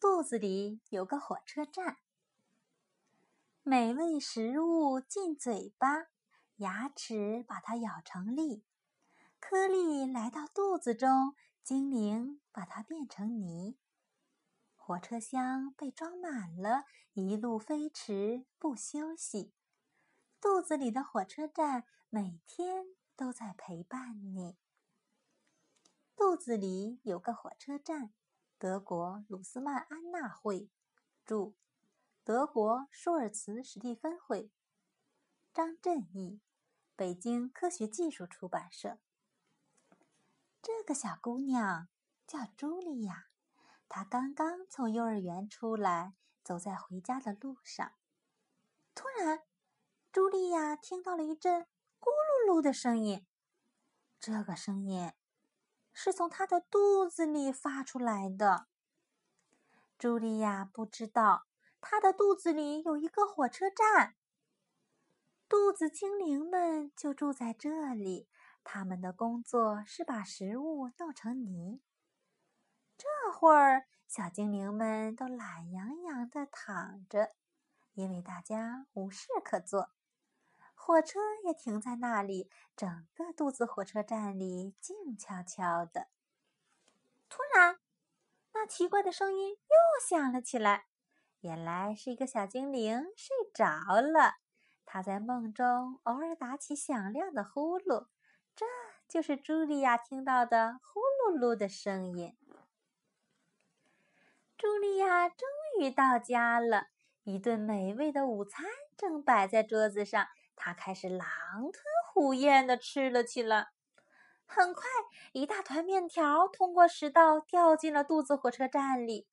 肚子里有个火车站。美味食物进嘴巴，牙齿把它咬成粒，颗粒来到肚子中，精灵把它变成泥。火车厢被装满了，一路飞驰不休息。肚子里的火车站每天都在陪伴你。肚子里有个火车站，德国鲁斯曼安娜会著。德国舒尔茨史蒂芬会，张振义，北京科学技术出版社。这个小姑娘叫茱莉亚，她刚刚从幼儿园出来，走在回家的路上。突然，茱莉亚听到了一阵咕噜噜的声音，这个声音是从他的肚子里发出来的。茱莉亚不知道。他的肚子里有一个火车站，肚子精灵们就住在这里。他们的工作是把食物弄成泥。这会儿，小精灵们都懒洋洋的躺着，因为大家无事可做。火车也停在那里，整个肚子火车站里静悄悄的。突然，那奇怪的声音又响了起来。原来是一个小精灵睡着了，他在梦中偶尔打起响亮的呼噜，这就是茱莉亚听到的呼噜噜的声音。茱莉亚终于到家了，一顿美味的午餐正摆在桌子上，她开始狼吞虎咽的吃了起来。很快，一大团面条通过食道掉进了肚子火车站里。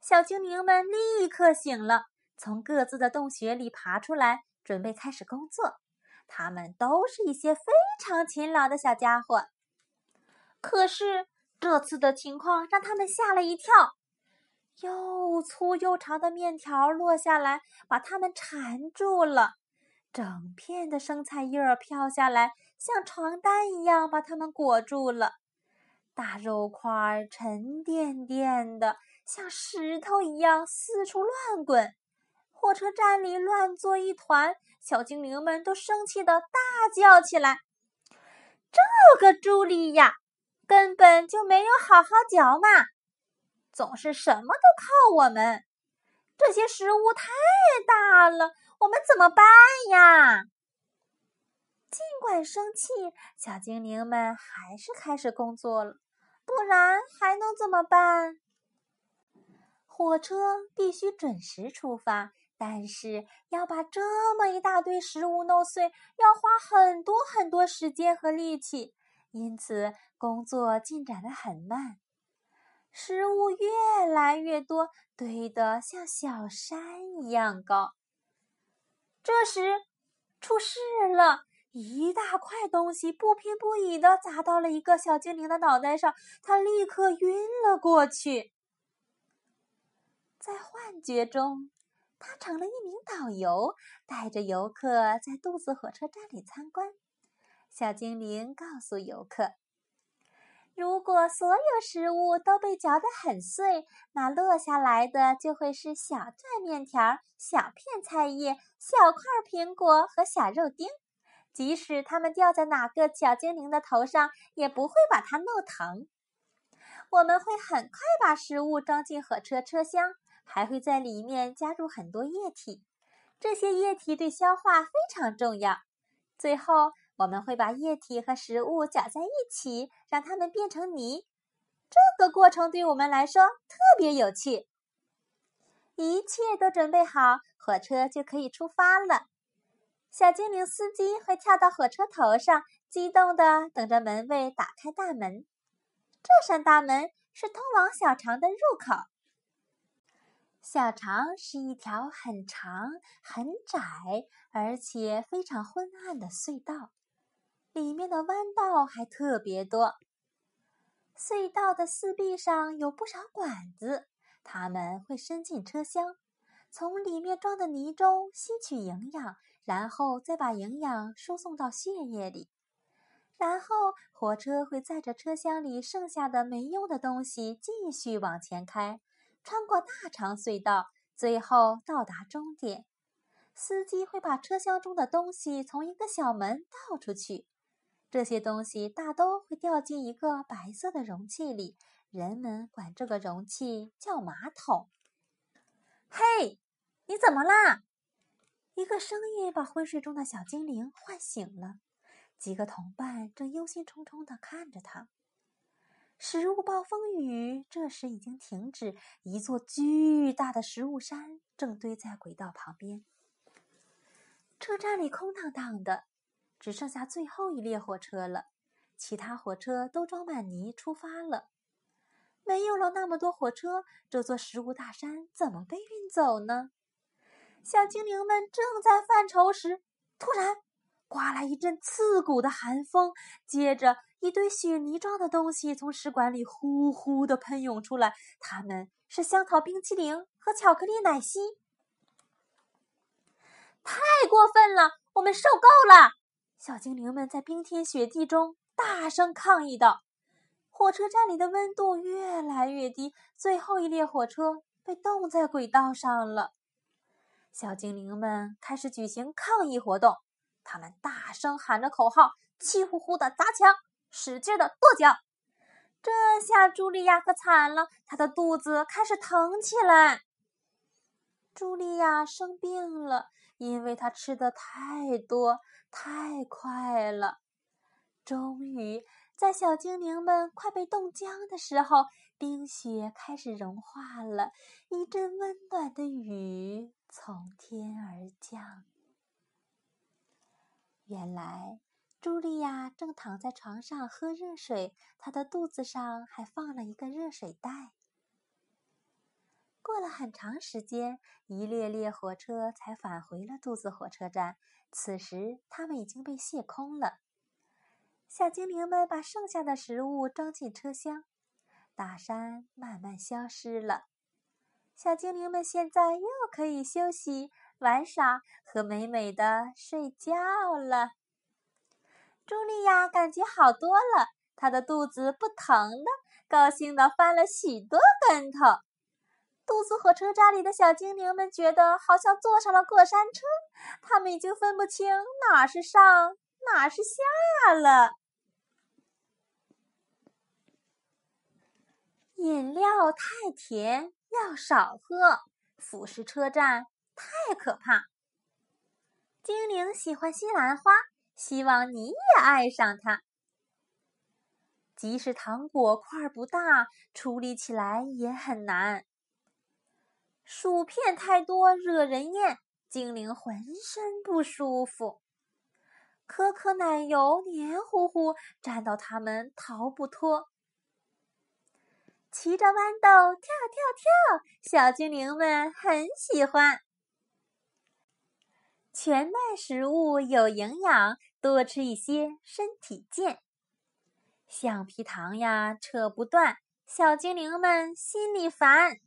小精灵们立刻醒了，从各自的洞穴里爬出来，准备开始工作。他们都是一些非常勤劳的小家伙。可是这次的情况让他们吓了一跳，又粗又长的面条落下来，把他们缠住了；整片的生菜叶儿飘下来，像床单一样把它们裹住了。大肉块沉甸甸的。像石头一样四处乱滚，火车站里乱作一团，小精灵们都生气的大叫起来：“这个茱莉亚根本就没有好好嚼嘛，总是什么都靠我们，这些食物太大了，我们怎么办呀？”尽管生气，小精灵们还是开始工作了，不然还能怎么办？火车必须准时出发，但是要把这么一大堆食物弄碎，要花很多很多时间和力气，因此工作进展的很慢。食物越来越多，堆得像小山一样高。这时，出事了！一大块东西不偏不倚的砸到了一个小精灵的脑袋上，他立刻晕了过去。在幻觉中，他成了一名导游，带着游客在肚子火车站里参观。小精灵告诉游客：“如果所有食物都被嚼得很碎，那落下来的就会是小段面条、小片菜叶、小块苹果和小肉丁。即使它们掉在哪个小精灵的头上，也不会把它弄疼。我们会很快把食物装进火车车厢。”还会在里面加入很多液体，这些液体对消化非常重要。最后，我们会把液体和食物搅在一起，让它们变成泥。这个过程对我们来说特别有趣。一切都准备好，火车就可以出发了。小精灵司机会跳到火车头上，激动地等着门卫打开大门。这扇大门是通往小肠的入口。小肠是一条很长、很窄，而且非常昏暗的隧道，里面的弯道还特别多。隧道的四壁上有不少管子，它们会伸进车厢，从里面装的泥中吸取营养，然后再把营养输送到血液里。然后火车会载着车厢里剩下的没用的东西继续往前开。穿过大长隧道，最后到达终点。司机会把车厢中的东西从一个小门倒出去，这些东西大都会掉进一个白色的容器里，人们管这个容器叫马桶。嘿，你怎么啦？一个声音把昏睡中的小精灵唤醒了。几个同伴正忧心忡忡地看着他。食物暴风雨这时已经停止，一座巨大的食物山正堆在轨道旁边。车站里空荡荡的，只剩下最后一列火车了。其他火车都装满泥出发了。没有了那么多火车，这座食物大山怎么被运走呢？小精灵们正在犯愁时，突然刮来一阵刺骨的寒风，接着一堆雪泥状的东西从食管里呼呼的喷涌出来。它们是香草冰淇淋和巧克力奶昔。太过分了！我们受够了！小精灵们在冰天雪地中大声抗议道。火车站里的温度越来越低，最后一列火车被冻在轨道上了。小精灵们开始举行抗议活动，他们大声喊着口号，气呼呼的砸墙，使劲的跺脚。这下茱莉亚可惨了，她的肚子开始疼起来。茱莉亚生病了。因为她吃的太多太快了，终于在小精灵们快被冻僵的时候，冰雪开始融化了，一阵温暖的雨从天而降。原来，茱莉亚正躺在床上喝热水，她的肚子上还放了一个热水袋。过了很长时间，一列列火车才返回了肚子火车站。此时，它们已经被卸空了。小精灵们把剩下的食物装进车厢，大山慢慢消失了。小精灵们现在又可以休息、玩耍和美美的睡觉了。茱莉亚感觉好多了，她的肚子不疼了，高兴地翻了许多跟头。肚子火车站里的小精灵们觉得好像坐上了过山车，他们已经分不清哪是上哪是下了。饮料太甜，要少喝。腐蚀车站太可怕。精灵喜欢西兰花，希望你也爱上它。即使糖果块不大，处理起来也很难。薯片太多，惹人厌，精灵浑身不舒服。可可奶油黏糊糊，粘到它们逃不脱。骑着豌豆跳跳跳，小精灵们很喜欢。全麦食物有营养，多吃一些身体健。橡皮糖呀扯不断，小精灵们心里烦。